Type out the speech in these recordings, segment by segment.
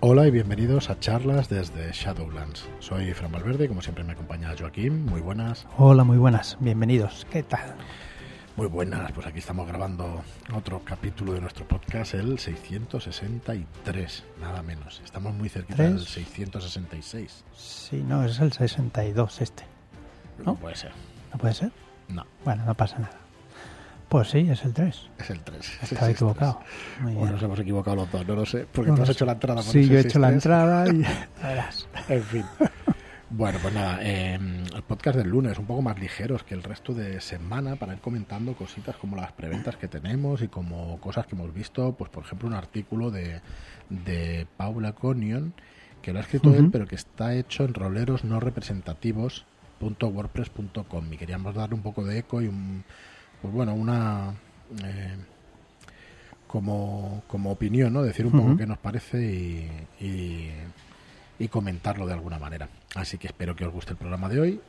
Hola y bienvenidos a charlas desde Shadowlands. Soy Fran Valverde como siempre me acompaña Joaquín. Muy buenas. Hola, muy buenas. Bienvenidos. ¿Qué tal? Muy buenas, pues aquí estamos grabando otro capítulo de nuestro podcast, el 663, nada menos. Estamos muy cerquita del 666. Sí, no, es el 62 este. ¿No? puede ser. ¿No puede ser? No. Bueno, no pasa nada. Pues sí, es el 3. Es el 3. Estaba equivocado. bueno, nos hemos equivocado los dos, no lo sé, porque tú has hecho la entrada. Sí, yo he hecho la entrada y... en fin. Bueno, pues nada, em, el podcast del lunes, un poco más ligeros que el resto de semana para ir comentando cositas como las preventas que tenemos y como cosas que hemos visto, pues por ejemplo un artículo de, de Paula Conion, que lo ha escrito él, pero que está hecho en roleros no representativos .wordpress.com y queríamos darle un poco de eco y un, pues bueno, una eh, como, como opinión, ¿no? Decir un poco qué nos parece y y comentarlo de alguna manera. Así que espero que os guste el programa de hoy.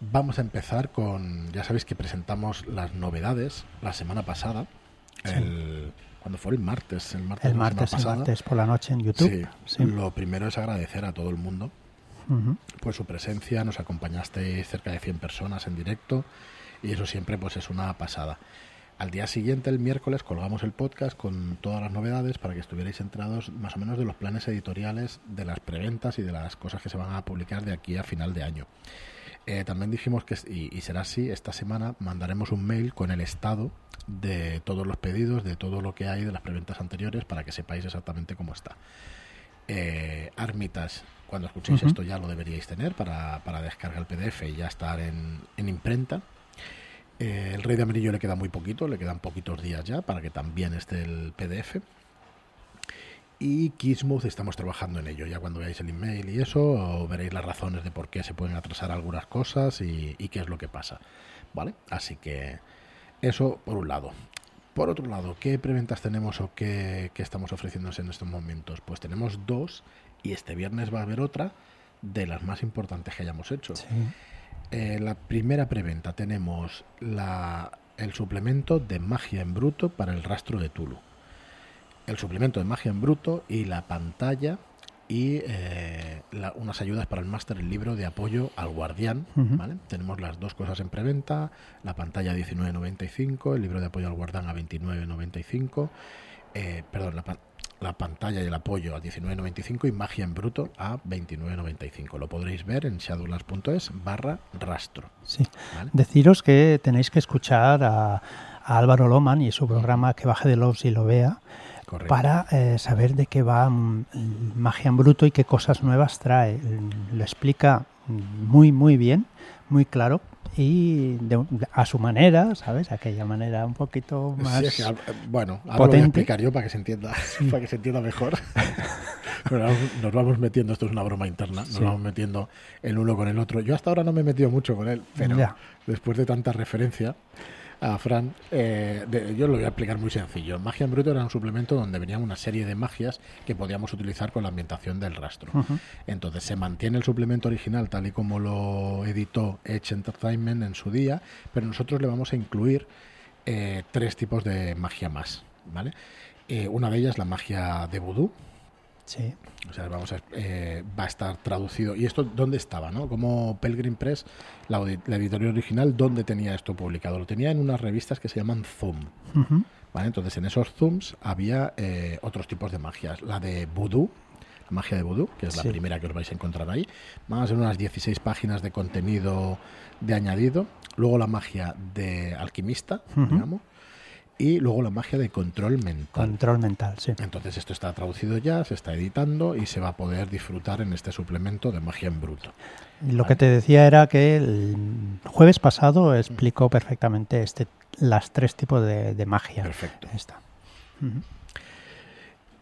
Vamos a empezar con, ya sabéis que presentamos las novedades la semana pasada, el, cuando fue el martes, el martes, el martes, por la noche en YouTube. Sí, Lo primero es agradecer a todo el mundo por su presencia, nos acompañaste cerca de 100 personas en directo y eso siempre pues es una pasada. Al día siguiente, el miércoles, colgamos el podcast con todas las novedades para que estuvierais enterados más o menos de los planes editoriales, de las preventas y de las cosas que se van a publicar de aquí a final de año. Eh, también dijimos que, y, será así, esta semana mandaremos un mail con el estado de todos los pedidos, de todo lo que hay de las preventas anteriores, para que sepáis exactamente cómo está. Eh, Armitas, cuando escuchéis esto ya lo deberíais tener para, para descargar el PDF y ya estar en, en imprenta. Eh, el Rey de Amarillo le queda muy poquito, le quedan poquitos días ya para que también esté el PDF. Y Kismuth estamos trabajando en ello. Ya cuando veáis el email y eso, veréis las razones de por qué se pueden atrasar algunas cosas y, qué es lo que pasa. ¿Vale? Así que eso por un lado. Por otro lado, ¿qué preventas tenemos o qué, qué estamos ofreciéndonos en estos momentos? Pues tenemos dos y este viernes va a haber otra de las más importantes que hayamos hecho. Sí. Eh, la primera preventa tenemos la, el suplemento de magia en bruto para el rastro de Tulu. El suplemento de magia en bruto y la pantalla y eh, unas ayudas para el máster, el libro de apoyo al guardián. ¿vale? Tenemos las dos cosas en preventa, la pantalla a 19.95, el libro de apoyo al guardián a 29.95. Eh, perdón, la, la pantalla y el apoyo a 19.95 y magia en bruto a 29.95. Lo podréis ver en shadowlands.es barra rastro. Sí. Deciros que tenéis que escuchar a, Álvaro Loman y su programa Que baje de los y lo vea para eh, saber de qué va mm, magia en bruto y qué cosas nuevas trae. Lo explica muy, muy bien, muy claro y a su manera, ¿sabes? Aquella manera un poquito más. bueno, ahora lo voy a explicar yo para que se entienda, para que se entienda mejor. nos vamos metiendo, esto es una broma interna, nos vamos metiendo el uno con el otro. Yo hasta ahora no me he metido mucho con él, pero después de tanta referencia a Fran, eh, yo lo voy a explicar muy sencillo. Magia en Bruto era un suplemento donde venían una serie de magias que podíamos utilizar con la ambientación del rastro. Entonces se mantiene el suplemento original tal y como lo editó Edge Entertainment en su día, pero nosotros le vamos a incluir eh, tres tipos de magia más. ¿vale? Eh, una de ellas la magia de vudú, Sí. O sea, vamos a, eh, va a estar traducido. ¿Y esto dónde estaba? ¿no? Como Pelgrim Press, la, la, editorial original, ¿dónde tenía esto publicado? Lo tenía en unas revistas que se llaman Zoom. ¿vale? Entonces, en esos Zooms había eh, otros tipos de magias. La de Voodoo, la magia de Voodoo, que es la primera que os vais a encontrar ahí. Van a ser unas 16 páginas de contenido de añadido. Luego la magia de alquimista, digamos y luego la magia de control mental. Control mental, sí. Entonces esto está traducido ya, se está editando y se va a poder disfrutar en este suplemento de magia en bruto. lo que te decía era que el jueves pasado explicó perfectamente este, las tres tipos de, magia. Perfecto. Esta.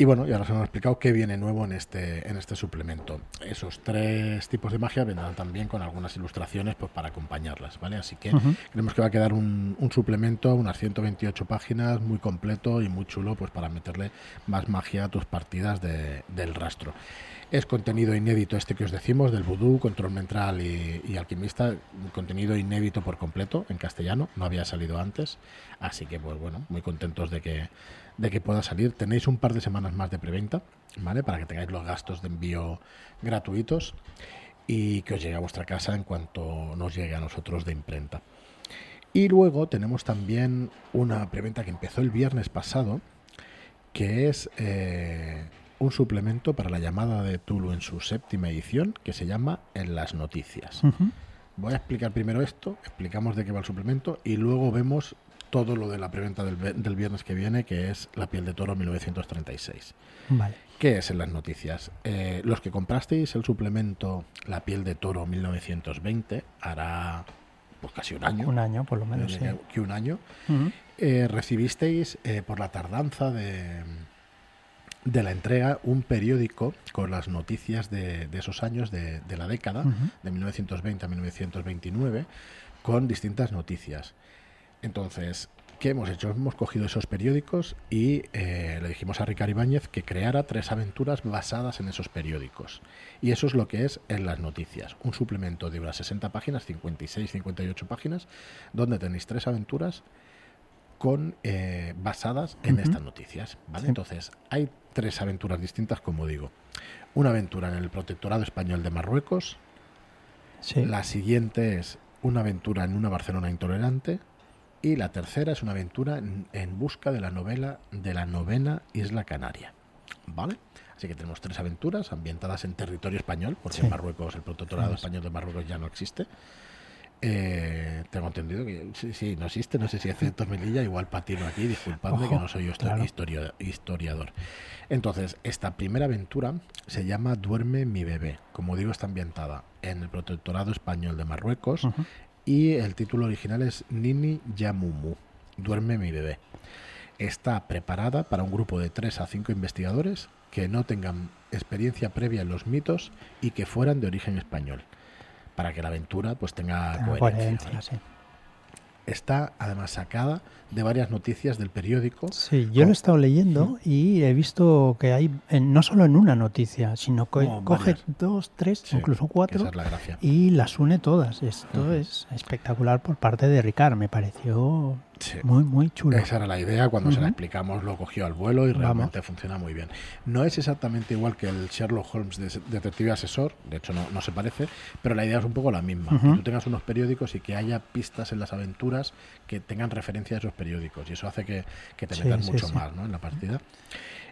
Y bueno, ya nos hemos explicado qué viene nuevo en este, en este suplemento. Esos tres tipos de magia vendrán también con algunas ilustraciones pues, para acompañarlas, ¿vale? Así que creemos que va a quedar un, un, suplemento, unas 128 páginas, muy completo y muy chulo, pues para meterle más magia a tus partidas de, del rastro. Es contenido inédito este que os decimos, del vudú, control mental y, y, alquimista, contenido inédito por completo en castellano, no había salido antes, así que pues bueno, muy contentos de que de que pueda salir. Tenéis un par de semanas más de preventa, ¿vale? Para que tengáis los gastos de envío gratuitos y que os llegue a vuestra casa en cuanto nos llegue a nosotros de imprenta. Y luego tenemos también una preventa que empezó el viernes pasado, que es eh, un suplemento para la llamada de Tulu en su séptima edición, que se llama En las noticias. Voy a explicar primero esto, explicamos de qué va el suplemento y luego vemos todo lo de la preventa del, viernes que viene, que es La piel de toro 1936. Vale. ¿Qué es en las noticias? Eh, los que comprasteis el suplemento La piel de toro 1920, hará pues casi un año. Un año, por lo menos. Sí. Que un año. Eh, recibisteis eh, por la tardanza de, de la entrega un periódico con las noticias de, esos años de, la década, de 1920 a 1929, con distintas noticias. Entonces, ¿qué hemos hecho? Hemos cogido esos periódicos y eh, le dijimos a Ricardo Ibáñez que creara tres aventuras basadas en esos periódicos. Y eso es lo que es en las noticias. Un suplemento de unas 60 páginas, 56, 58 páginas, donde tenéis tres aventuras con eh, basadas en estas noticias. ¿vale? Entonces, hay tres aventuras distintas, como digo. Una aventura en el Protectorado Español de Marruecos. La siguiente es una aventura en una Barcelona intolerante y la tercera es una aventura en, busca de la novela de la novena Isla Canaria. ¿Vale? Así que tenemos tres aventuras ambientadas en territorio español, porque en Marruecos, el protectorado español de Marruecos ya no existe. Eh, tengo entendido que sí, sí, no existe, no sé si hace Melilla, igual patino aquí, disculpadme que no soy yo historiador. Entonces, esta primera aventura se llama Duerme mi bebé. Como digo, está ambientada en el protectorado español de Marruecos, y el título original es Nini Yamumu, Duerme mi bebé. Está preparada para un grupo de 3 a 5 investigadores que no tengan experiencia previa en los mitos y que fueran de origen español, para que la aventura pues tenga coherencia está además sacada de varias noticias del periódico. Sí, yo lo he estado leyendo y he visto que hay, no solo en una noticia, sino que coge dos, tres, incluso cuatro y las une todas. Esto es espectacular por parte de Ricard, me pareció muy, muy chulo. Esa era la idea, cuando se la explicamos lo cogió al vuelo y realmente funciona muy bien. No es exactamente igual que el Sherlock Holmes de Detective Asesor, de hecho no, se parece, pero la idea es un poco la misma. Que tú tengas unos periódicos y que haya pistas en las aventuras que tengan referencia a esos periódicos y eso hace que, te metas mucho más ¿no? en la partida.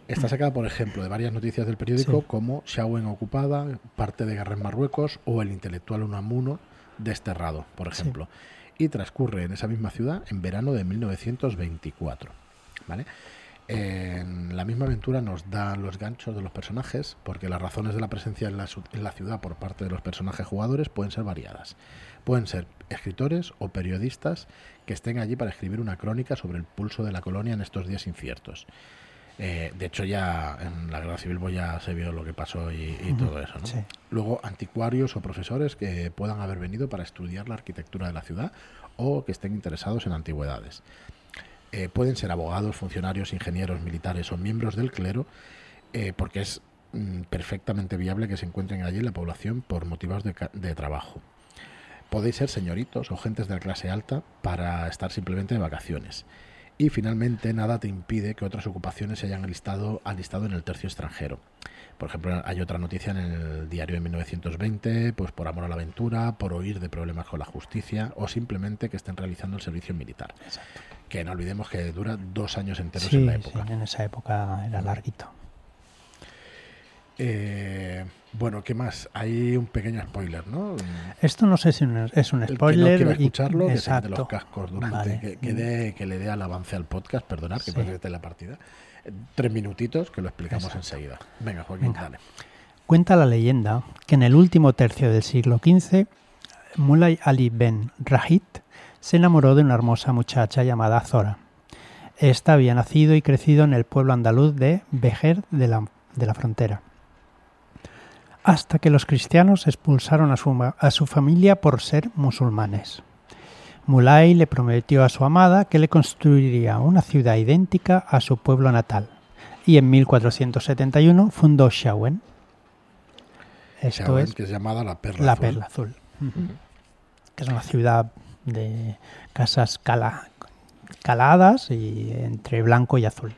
Está sacada, por ejemplo, de varias noticias del periódico como Xiawen ocupada, parte de guerra en Marruecos o el intelectual Unamuno desterrado, por ejemplo. Y transcurre en esa misma ciudad en verano de 1924. ¿Vale? La misma aventura nos dan los ganchos de los personajes, porque las razones de la presencia en la, ciudad por parte de los personajes jugadores pueden ser variadas. Pueden ser escritores o periodistas que estén allí para escribir una crónica sobre el pulso de la colonia en estos días inciertos. Eh, de hecho, ya en la guerra civil pues ya se vio lo que pasó y, todo eso. Luego, anticuarios o profesores que puedan haber venido para estudiar la arquitectura de la ciudad o que estén interesados en antigüedades. Eh, pueden ser abogados, funcionarios, ingenieros, militares o miembros del clero, eh, porque es mm, perfectamente viable que se encuentren allí en la población por motivos de trabajo podéis ser señoritos o gentes de la clase alta para estar simplemente de vacaciones. Y finalmente, nada te impide que otras ocupaciones se hayan alistado, alistado en el tercio extranjero. Por ejemplo, hay otra noticia en el diario de 1920, pues por amor a la aventura, por oír de problemas con la justicia o simplemente que estén realizando el servicio militar. Que no olvidemos que dura dos años enteros en la época. Sí, en esa época era larguito. Eh, bueno, ¿qué más? Hay un pequeño spoiler, ¿no? Esto no sé si es un spoiler. que no escucharlo, que se de los cascos durante, que, le dé al avance al podcast, perdonar que sí. la partida. Tres minutitos que lo explicamos enseguida. Venga, Joaquín, dale. Cuenta la leyenda que en el último tercio del siglo XV, Mulay Ali Ben Rahid se enamoró de una hermosa muchacha llamada Zora. Esta había nacido y crecido en el pueblo andaluz de Bejer de la, de la Frontera hasta que los cristianos expulsaron a su, a su familia por ser musulmanes. Mulay le prometió a su amada que le construiría una ciudad idéntica a su pueblo natal y en 1471 fundó Shawen. Esto es que es llamada la Perla Azul. Perla Azul. Que es una ciudad de casas cala, caladas y entre blanco y azul.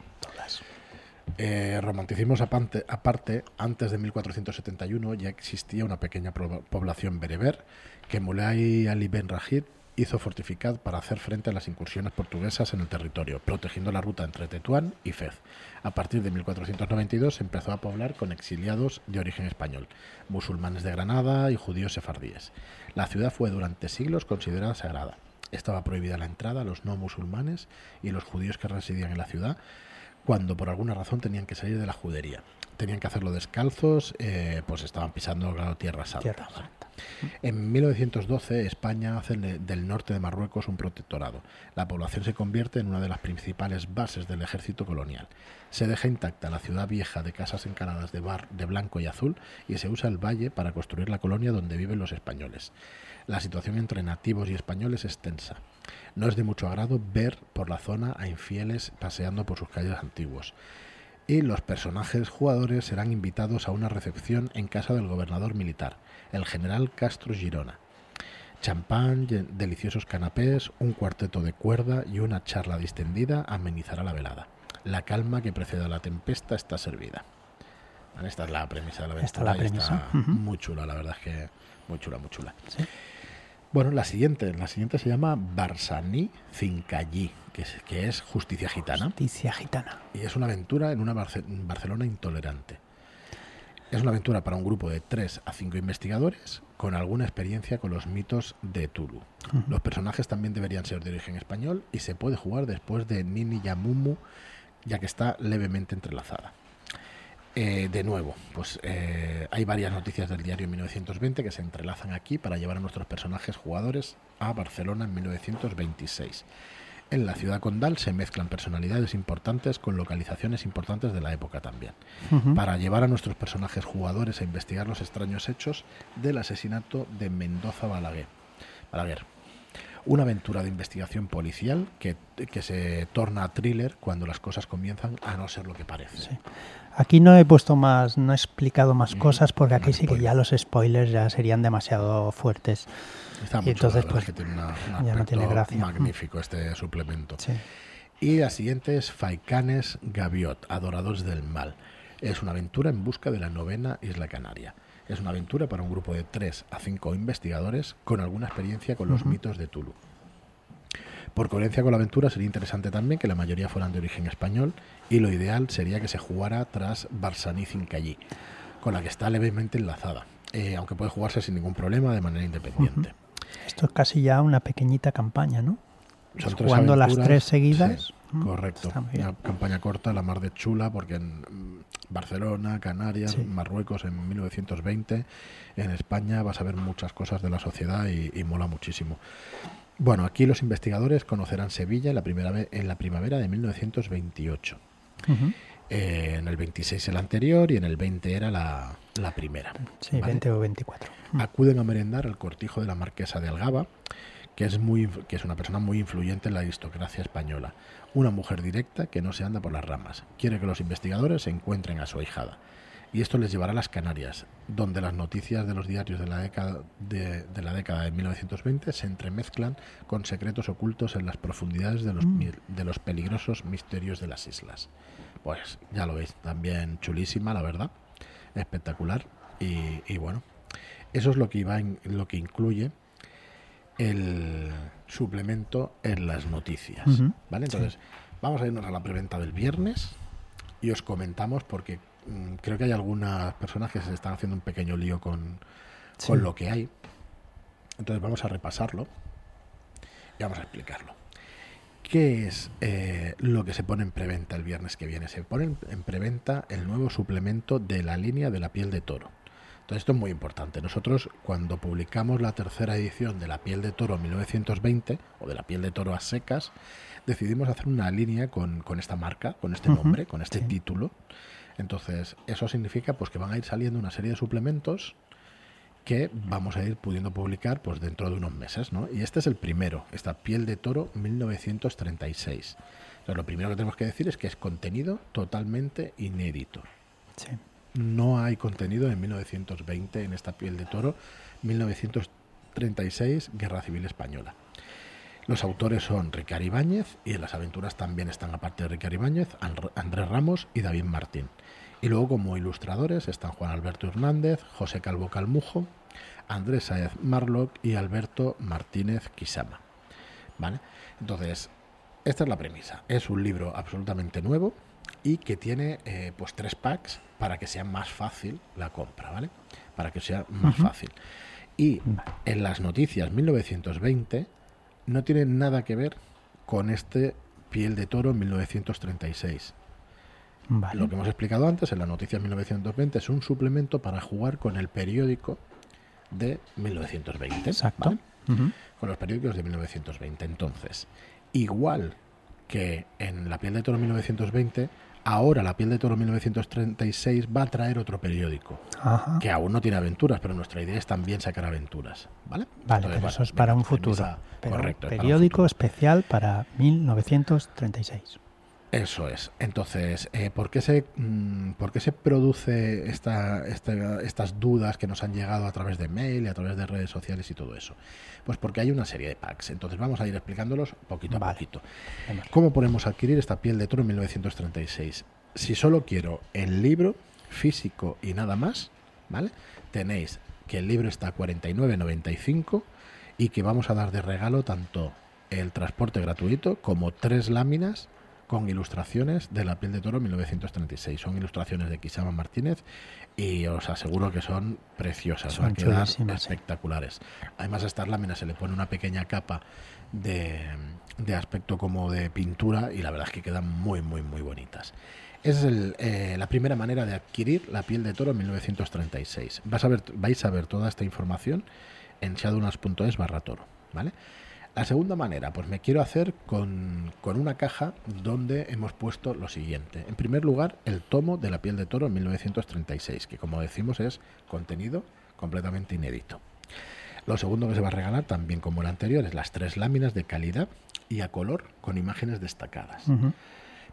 Eh, romanticismos aparte, aparte, antes de 1471 ya existía una pequeña población bereber que Mulay Ali Ben Rajid hizo fortificar para hacer frente a las incursiones portuguesas en el territorio, protegiendo la ruta entre Tetuán y Fez. A partir de 1492 se empezó a poblar con exiliados de origen español, musulmanes de Granada y judíos sefardíes. La ciudad fue durante siglos considerada sagrada. Estaba prohibida la entrada a los no musulmanes y los judíos que residían en la ciudad cuando por alguna razón tenían que salir de la judería. Tenían que hacerlo descalzos, eh, pues estaban pisando tierra santa. En 1912 España hace del norte de Marruecos un protectorado. La población se convierte en una de las principales bases del ejército colonial. Se deja intacta la ciudad vieja de casas encaladas de, bar, de blanco y azul y se usa el valle para construir la colonia donde viven los españoles. La situación entre nativos y españoles es tensa. No es de mucho agrado ver por la zona a infieles paseando por sus calles antiguos y los personajes jugadores serán invitados a una recepción en casa del gobernador militar, el general Castro Girona. Champán, deliciosos canapés, un cuarteto de cuerda y una charla distendida amenizará la velada. La calma que precede a la tempesta está servida. Esta es la premisa de la aventura. Está muy chula, la verdad es que muy chula, muy chula. Bueno, la siguiente, la siguiente se llama Barsani Cincallí, que es, que es Justicia Gitana. Justicia Gitana. Y es una aventura en una Barcelona intolerante. Es una aventura para un grupo de 3 a 5 investigadores con alguna experiencia con los mitos de Tulu. Los personajes también deberían ser de origen español y se puede jugar después de Nini Yamumu, ya que está levemente entrelazada. Eh, de nuevo, pues eh, hay varias noticias del diario 1920 que se entrelazan aquí para llevar a nuestros personajes jugadores a Barcelona en 1926. En la ciudad condal se mezclan personalidades importantes con localizaciones importantes de la época también, para llevar a nuestros personajes jugadores a investigar los extraños hechos del asesinato de Mendoza Balaguer. Balaguer una aventura de investigación policial que, se torna thriller cuando las cosas comienzan a no ser lo que parece. Aquí no he puesto más, no he explicado más mm, cosas porque aquí sí que ya los spoilers ya serían demasiado fuertes. Está y entonces pues que tiene ya no tiene gracia. magnífico este suplemento. Y la siguiente es Faicanes Gaviot, Adoradores del Mal. Es una aventura en busca de la novena isla canaria. Es una aventura para un grupo de 3 a 5 investigadores con alguna experiencia con los mitos de Tulu. Por coherencia con la aventura sería interesante también que la mayoría fueran de origen español y lo ideal sería que se jugara tras Barsani Cincallí, con la que está levemente enlazada, eh, aunque puede jugarse sin ningún problema de manera independiente. Esto es casi ya una pequeñita campaña, ¿no? jugando las tres seguidas. Correcto. Una campaña corta, la mar de chula, porque en mm, Barcelona, Canarias, Marruecos en 1920, en España vas a ver muchas cosas de la sociedad y, mola muchísimo. Bueno, aquí los investigadores conocerán Sevilla en la, primera en la primavera de 1928. Eh, en el 26 el anterior y en el 20 era la, primera. Sí, 20 o 24. Acuden a merendar al cortijo de la marquesa de Algaba, que es, muy, que es una persona muy influyente en la aristocracia española. Una mujer directa que no se anda por las ramas. Quiere que los investigadores encuentren a su ahijada. Y esto les llevará a las Canarias, donde las noticias de los diarios de la década de, la década de 1920 se entremezclan con secretos ocultos en las profundidades de los, mm. de los peligrosos misterios de las islas. Pues ya lo veis, también chulísima, la verdad, espectacular. Y, bueno, eso es lo que, iba lo que incluye el suplemento en las noticias. ¿Vale? Entonces, vamos a irnos a la preventa del viernes y os comentamos porque mm, creo que hay algunas personas que se están haciendo un pequeño lío con, con lo que hay. Entonces vamos a repasarlo y vamos a explicarlo. ¿Qué es eh, lo que se pone en preventa el viernes que viene? Se pone en preventa el nuevo suplemento de la línea de la piel de toro. Entonces esto es muy importante. Nosotros cuando publicamos la tercera edición de La piel de toro 1920 o de La piel de toro a secas, decidimos hacer una línea con, esta marca, con este nombre, con este título. Entonces eso significa pues que van a ir saliendo una serie de suplementos que vamos a ir pudiendo publicar pues dentro de unos meses, ¿no? Y este es el primero, esta piel de toro 1936. Entonces lo primero que tenemos que decir es que es contenido totalmente inédito. Sí no hay contenido en 1920 en esta piel de toro, 1936, Guerra Civil Española. Los autores son Ricardo Ibáñez y en las aventuras también están, aparte de Ricardo Ibáñez, Andrés Ramos y David Martín. Y luego como ilustradores están Juan Alberto Hernández, José Calvo Calmujo, Andrés Saez Marlock y Alberto Martínez Quisama. ¿Vale? Entonces, esta es la premisa. Es un libro absolutamente nuevo y que tiene eh, pues tres packs para que sea más fácil la compra, ¿vale? Para que sea más fácil. Y en las noticias 1920 no tiene nada que ver con este piel de toro 1936. Lo que hemos explicado antes en las noticias 1920 es un suplemento para jugar con el periódico de 1920. Exacto. Con los periódicos de 1920. Entonces, igual que en La piel de toro 1920, ahora La piel de toro 1936 va a traer otro periódico, que aún no tiene aventuras, pero nuestra idea es también sacar aventuras. ¿Vale? Vale, eso es para un futuro. correcto. Periódico especial para 1936. Eso es. Entonces, eh, ¿por, qué se, mm, ¿por qué se produce esta, estas dudas que nos han llegado a través de mail y a través de redes sociales y todo eso? Pues porque hay una serie de packs. Entonces vamos a ir explicándolos poquito a poquito. ¿Cómo podemos adquirir esta piel de toro en 1936? Si solo quiero el libro físico y nada más, ¿vale? Tenéis que el libro está a 49.95 y que vamos a dar de regalo tanto el transporte gratuito como tres láminas con ilustraciones de La piel de toro 1936. Son ilustraciones de Quisama Martínez y os aseguro que son preciosas, son espectaculares. Además a estas láminas se le pone una pequeña capa de, de, aspecto como de pintura y la verdad es que quedan muy, muy, muy bonitas. Esa es eh, la primera manera de adquirir La piel de toro 1936. Vas a ver, vais a ver toda esta información en shadownas.es barra toro. ¿vale? La segunda manera, pues me quiero hacer con, una caja donde hemos puesto lo siguiente. En primer lugar, el tomo de la piel de toro en 1936, que como decimos es contenido completamente inédito. Lo segundo que se va a regalar, también como el anterior, es las tres láminas de calidad y a color con imágenes destacadas.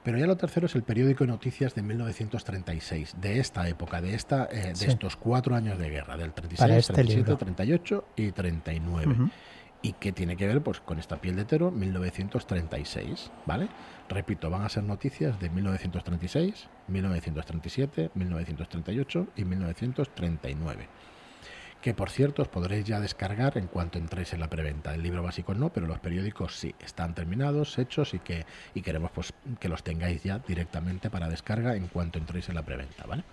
Pero ya lo tercero es el periódico de noticias de 1936, de esta época, de esta, eh, de estos cuatro años de guerra, del 36, 37, 38 y 39 y que tiene que ver pues con esta piel de toro 1936, ¿vale? Repito, van a ser noticias de 1936, 1937, 1938 y 1939. Que por cierto os podréis ya descargar en cuanto entréis en la preventa. El libro básico no, pero los periódicos sí, están terminados, hechos y que y queremos pues que los tengáis ya directamente para descarga en cuanto entréis en la preventa, ¿vale?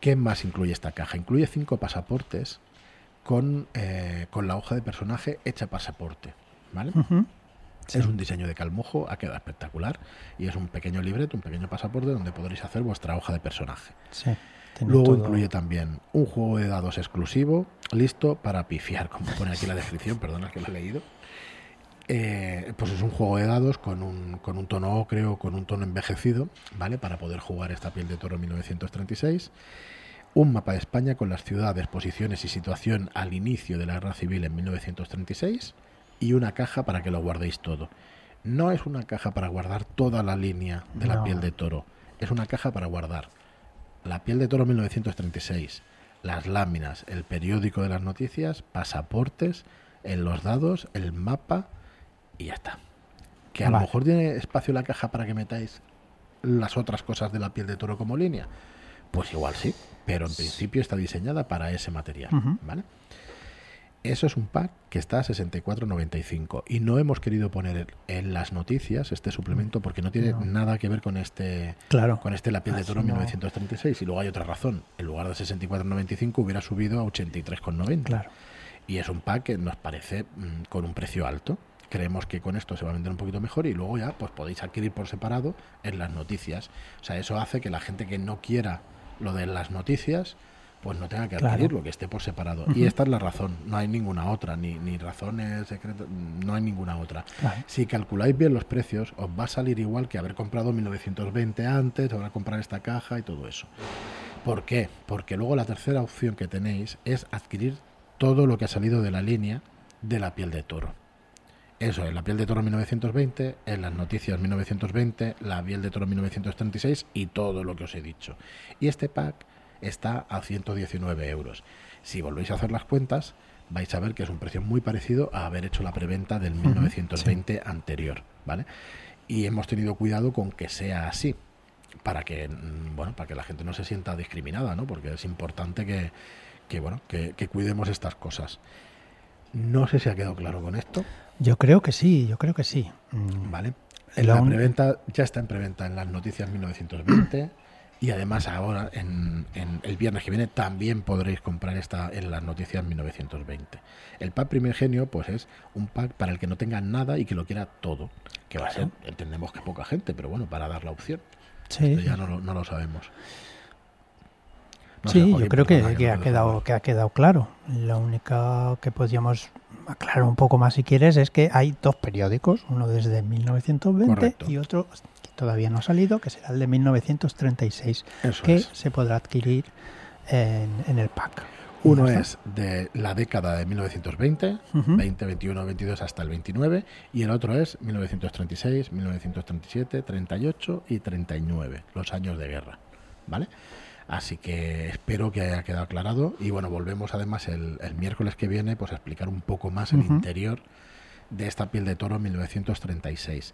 ¿Qué más incluye esta caja? Incluye cinco pasaportes con, eh, con la hoja de personaje hecha pasaporte. ¿vale? Es un diseño de calmujo, ha quedado espectacular y es un pequeño libreto, un pequeño pasaporte donde podréis hacer vuestra hoja de personaje. Luego incluye también un juego de dados exclusivo, listo para pifiar, como pone aquí la descripción, perdona que lo he leído. Eh, pues es un juego de dados con un, con un tono ocre con un tono envejecido, ¿vale? Para poder jugar esta piel de toro 1936 un mapa de España con las ciudades, posiciones y situación al inicio de la guerra civil en 1936 y una caja para que lo guardéis todo. No es una caja para guardar toda la línea de la piel de toro, es una caja para guardar la piel de toro 1936, las láminas, el periódico de las noticias, pasaportes, en los dados, el mapa y ya está. Que a lo mejor tiene espacio la caja para que metáis las otras cosas de la piel de toro como línea. Pues igual sí, pero en principio está diseñada para ese material, ¿vale? Eso es un pack que está a 64.95 y no hemos querido poner en las noticias este suplemento porque no tiene nada que ver con este claro. con este La piel de toro 1936 y luego hay otra razón, en lugar de 64.95 hubiera subido a 83.90. Claro. Y es un pack que nos parece mm, con un precio alto. Creemos que con esto se va a vender un poquito mejor y luego ya pues podéis adquirir por separado en las noticias. O sea, eso hace que la gente que no quiera lo de las noticias, pues no tenga que adquirirlo, que esté por separado. Y esta es la razón, no hay ninguna otra, ni, ni razones secretas, no hay ninguna otra. Si calculáis bien los precios, os va a salir igual que haber comprado 1920 antes, ahora comprar esta caja y todo eso. ¿Por qué? Porque luego la tercera opción que tenéis es adquirir todo lo que ha salido de la línea de la piel de toro. Eso es, la piel de toro 1920, en las noticias 1920, la piel de toro 1936 y todo lo que os he dicho. Y este pack está a 119 euros. Si volvéis a hacer las cuentas, vais a ver que es un precio muy parecido a haber hecho la preventa del 1920 anterior, ¿vale? Y hemos tenido cuidado con que sea así para que mm, bueno para que la gente no se sienta discriminada no porque es importante que, que bueno que, cuidemos estas cosas no sé si ha quedado claro con esto yo creo que sí yo creo que sí mm. vale la preventa ya está en preventa en las noticias 1920 y además ahora, en, el viernes que viene, también podréis comprar esta en las noticias 1920. El pack primigenio, pues es un pack para el que no tenga nada y que lo quiera todo. Que va a ser, entendemos que poca gente, pero bueno, para dar la opción. Sí. ya no, lo sabemos. Sí, yo creo que, ha quedado, que ha quedado claro. La única que podríamos aclarar un poco más si quieres es que hay dos periódicos, uno desde 1920 y otro todavía no ha salido, que será el de 1936, que se podrá adquirir en, el pack. Uno es de la década de 1920, 20, 21, 22 hasta el 29, y el otro es 1936, 1937, 38 y 39, los años de guerra. ¿Vale? Así que espero que haya quedado aclarado. Y bueno, volvemos además el, miércoles que viene pues, a explicar un poco más el interior de esta piel de toro 1936.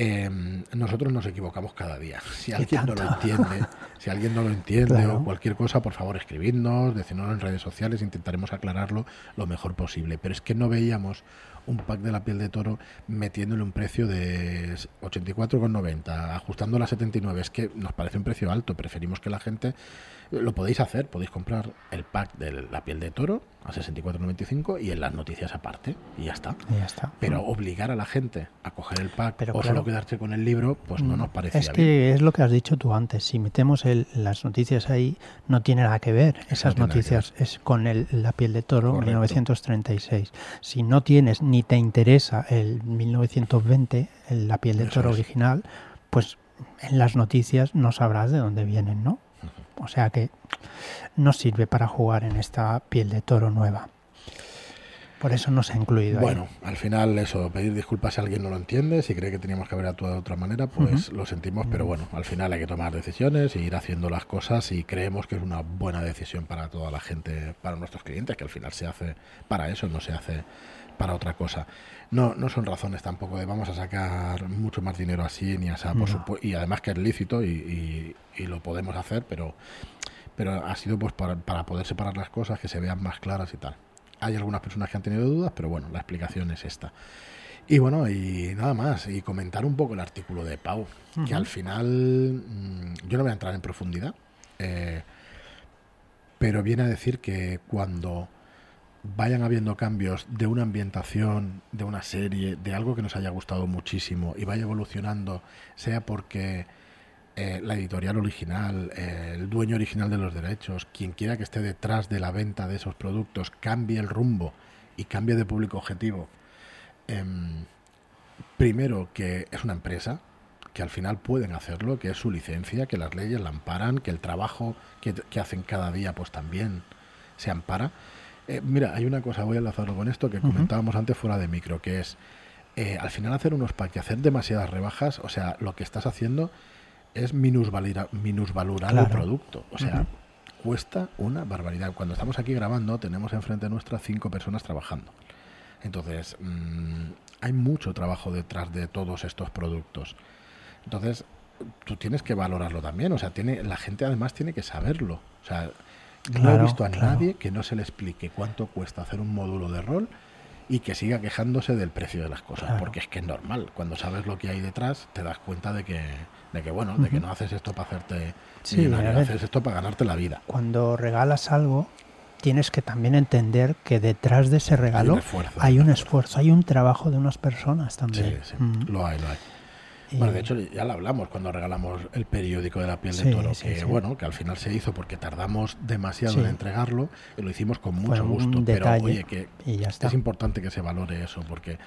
Em, nosotros nos equivocamos cada día. Si alguien no lo entiende, si alguien no lo entiende o cualquier cosa, por favor escribidnos, decirnos en redes sociales, intentaremos aclararlo lo mejor posible. Pero es que no veíamos un pack de la piel de toro metiéndole un precio de 84,90, ajustando a 79. Es que nos parece un precio alto. Preferimos que la gente lo podéis hacer, podéis comprar el pack de la piel de toro a 64.95 y en las noticias aparte y ya está. ya está. Pero obligar a la gente a coger el pack Pero o solo quedarse con el libro, pues no mm, nos parece Es que es lo que has dicho tú antes, si metemos el, las noticias ahí no tiene nada que ver. Esas noticias es con el, la piel de toro 1936. Si no tienes ni te interesa el 1920, la piel de toro original, pues en las noticias no sabrás de dónde vienen, ¿no? O sea que no sirve para jugar en esta piel de toro nueva. Por eso no se ha incluido. Bueno, al final eso, pedir disculpas si alguien no lo entiende, si cree que teníamos que haber actuado de otra manera, pues lo sentimos, pero bueno, al final hay que tomar decisiones e ir haciendo las cosas y creemos que es una buena decisión para toda la gente, para nuestros clientes, que al final se hace para eso, no se hace para otra cosa. No, no son razones tampoco de vamos a sacar mucho más dinero así, ni así, por y además que es lícito y, y, lo podemos hacer, pero, pero ha sido pues para, para poder separar las cosas, que se vean más claras y tal. Hay algunas personas que han tenido dudas, pero bueno, la explicación es esta. Y bueno, y nada más, y comentar un poco el artículo de Pau, que al final mm, yo no voy a entrar en profundidad, eh, pero viene a decir que cuando vayan habiendo cambios de una ambientación, de una serie, de algo que nos haya gustado muchísimo y vaya evolucionando, sea porque eh, la editorial original, eh, el dueño original de los derechos, quien quiera que esté detrás de la venta de esos productos, cambie el rumbo y cambie de público objetivo. Em, primero, que es una empresa, que al final pueden hacerlo, que es su licencia, que las leyes la amparan, que el trabajo que, que hacen cada día pues también se ampara eh, mira, hay una cosa, voy a enlazarlo con esto que comentábamos antes fuera de micro, que es eh, al final hacer unos packs y hacer demasiadas rebajas, o sea, lo que estás haciendo es minusvalorar, el producto. O sea, cuesta una barbaridad. Cuando estamos aquí grabando, tenemos enfrente nuestra cinco personas trabajando. Entonces, mm, hay mucho trabajo detrás de todos estos productos. Entonces, tú tienes que valorarlo también. O sea, tiene, la gente además tiene que saberlo. O sea, no he visto a nadie que no se le explique cuánto cuesta hacer un módulo de rol y que siga quejándose del precio de las cosas, porque es que es normal. Cuando sabes lo que hay detrás, te das cuenta de que, de que bueno, de que no haces esto para hacerte sí, haces esto para ganarte la vida. Cuando regalas algo, tienes que también entender que detrás de ese regalo hay un esfuerzo, hay un, trabajo de unas personas también. Sí, sí. lo hay, lo hay. Bueno, de hecho ya lo hablamos cuando regalamos el periódico de la piel de toro, que bueno, que al final se hizo porque tardamos demasiado en entregarlo y lo hicimos con mucho gusto, pero oye, que es importante que se valore eso porque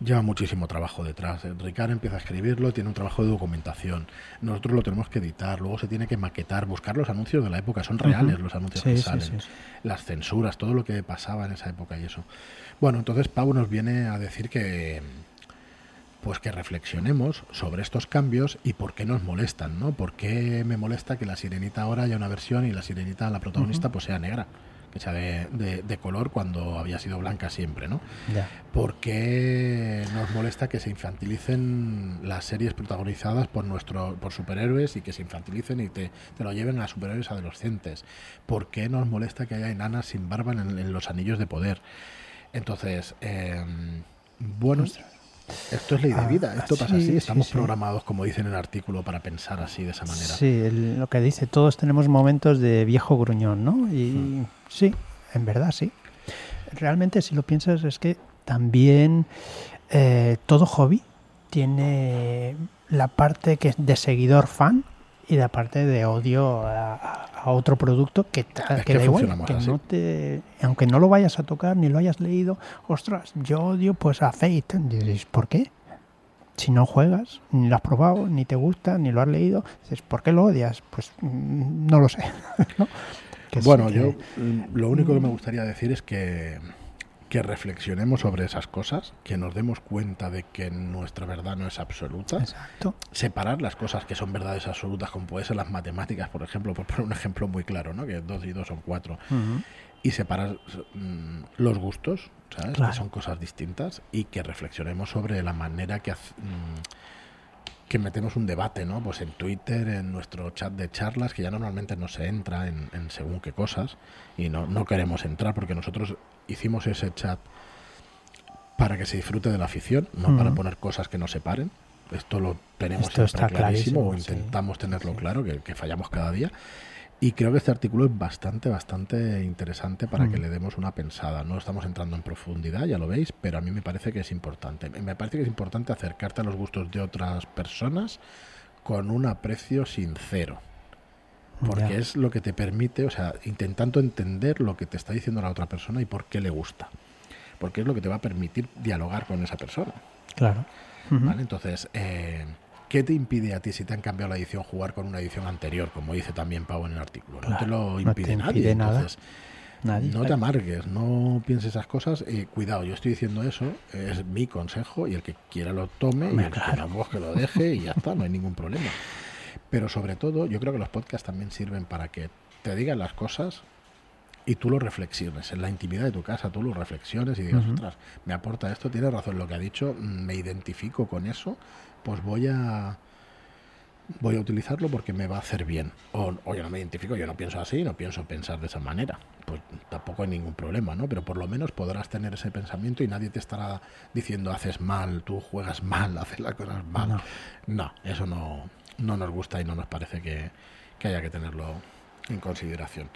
lleva muchísimo trabajo detrás. Ricard empieza a escribirlo, tiene un trabajo de documentación. Nosotros lo tenemos que editar, luego se tiene que maquetar, buscar los anuncios de la época, son reales los anuncios que salen, las censuras, todo lo que pasaba en esa época y eso. Bueno, entonces Pau nos viene a decir que pues que reflexionemos sobre estos cambios y por qué nos molestan, ¿no? ¿Por qué me molesta que la sirenita ahora haya una versión y la sirenita, la protagonista, pues sea negra? hecha de, de, color cuando había sido blanca siempre, ¿no? ¿Por qué nos molesta que se infantilicen las series protagonizadas por nuestro, por superhéroes y que se infantilicen y te, te lo lleven a superhéroes adolescentes? ¿Por qué nos molesta que haya enanas sin barba en, los anillos de poder? Entonces, eh, bueno, esto es ley de ah, vida, esto pasa así, estamos programados, como dice en el artículo, para pensar así, de esa manera. Sí, lo que dice, todos tenemos momentos de viejo gruñón, ¿no? Y hmm. sí, en verdad sí. Realmente, si lo piensas, es que también eh, todo hobby tiene la parte que es de seguidor fan y la parte de odio a, otro producto que, que, da igual, que no te, aunque no lo vayas a tocar ni lo hayas leído, ostras, yo odio pues a Fate. Dices, ¿por qué? Si no juegas, ni lo has probado, ni te gusta, ni lo has leído, dices, ¿por qué lo odias? Pues mm, no lo sé. bueno, yo mm, lo único que me gustaría decir es que que reflexionemos sobre esas cosas, que nos demos cuenta de que nuestra verdad no es absoluta. Exacto. Separar las cosas que son verdades absolutas, como puede ser las matemáticas, por ejemplo, por poner un ejemplo muy claro, ¿no? que dos y dos son cuatro. Y separar mm, los gustos, ¿sabes? Que son cosas distintas y que reflexionemos sobre la manera que... Mm, que metemos un debate, ¿no? Pues en Twitter, en nuestro chat de charlas, que ya normalmente no se entra en, en según qué cosas, y no, no queremos entrar porque nosotros hicimos ese chat para que se disfrute de la afición, no para poner cosas que nos separen. Esto lo tenemos siempre clarísimo, o intentamos tenerlo claro, que, fallamos cada día. Y creo que este artículo es bastante, bastante interesante para que le demos una pensada. No estamos entrando en profundidad, ya lo veis, pero a mí me parece que es importante. Me parece que es importante acercarte a los gustos de otras personas con un aprecio sincero porque es lo que te permite, o sea, intentando entender lo que te está diciendo la otra persona y por qué le gusta. Porque es lo que te va a permitir dialogar con esa persona. Claro. ¿Vale? Entonces, eh, ¿qué te impide a ti si te han cambiado la edición jugar con una edición anterior, como dice también Pau en el artículo? no te lo impide, nadie. Entonces, No te amargues, no pienses esas cosas. y cuidado, yo estoy diciendo eso, es mi consejo y el que quiera lo tome y el que no, que lo deje y ya está, no hay ningún problema. Pero sobre todo, yo creo que los podcasts también sirven para que te digan las cosas y tú lo reflexiones. En la intimidad de tu casa, tú lo reflexiones y digas, ostras, me aporta esto, tiene razón lo que ha dicho, me identifico con eso, pues voy a voy a utilizarlo porque me va a hacer bien. O, o, yo no me identifico, yo no pienso así, no pienso pensar de esa manera. Pues tampoco hay ningún problema, ¿no? Pero por lo menos podrás tener ese pensamiento y nadie te estará diciendo haces mal, tú juegas mal, haces las cosas mal. no eso no, no nos gusta y no nos parece que, haya que tenerlo en consideración.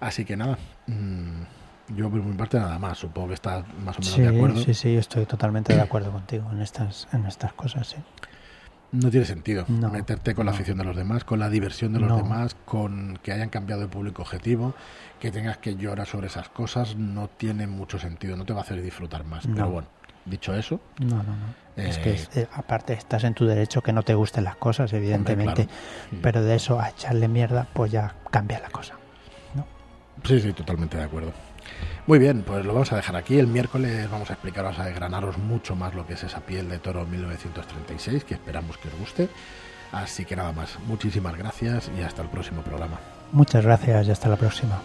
Así que nada, mm, yo por mi parte nada más, supongo que estás más o menos de acuerdo. Sí, sí, estoy totalmente de acuerdo contigo en estas, en estas cosas, sí. No tiene sentido meterte con la afición de los demás, con la diversión de los demás, con que hayan cambiado de público objetivo, que tengas que llorar sobre esas cosas, no tiene mucho sentido, no te va a hacer disfrutar más. Pero bueno, Dicho eso. No, no, no. es que eh, eh, aparte estás en tu derecho que no te gusten las cosas, evidentemente. Pero de eso a echarle mierda, pues ya cambia la cosa. ¿no? Sí, sí, totalmente de acuerdo. Muy bien, pues lo vamos a dejar aquí. El miércoles vamos a explicaros, a desgranaros mucho más lo que es esa piel de toro 1936, que esperamos que os guste. Así que nada más, muchísimas gracias y hasta el próximo programa. Muchas gracias y hasta la próxima.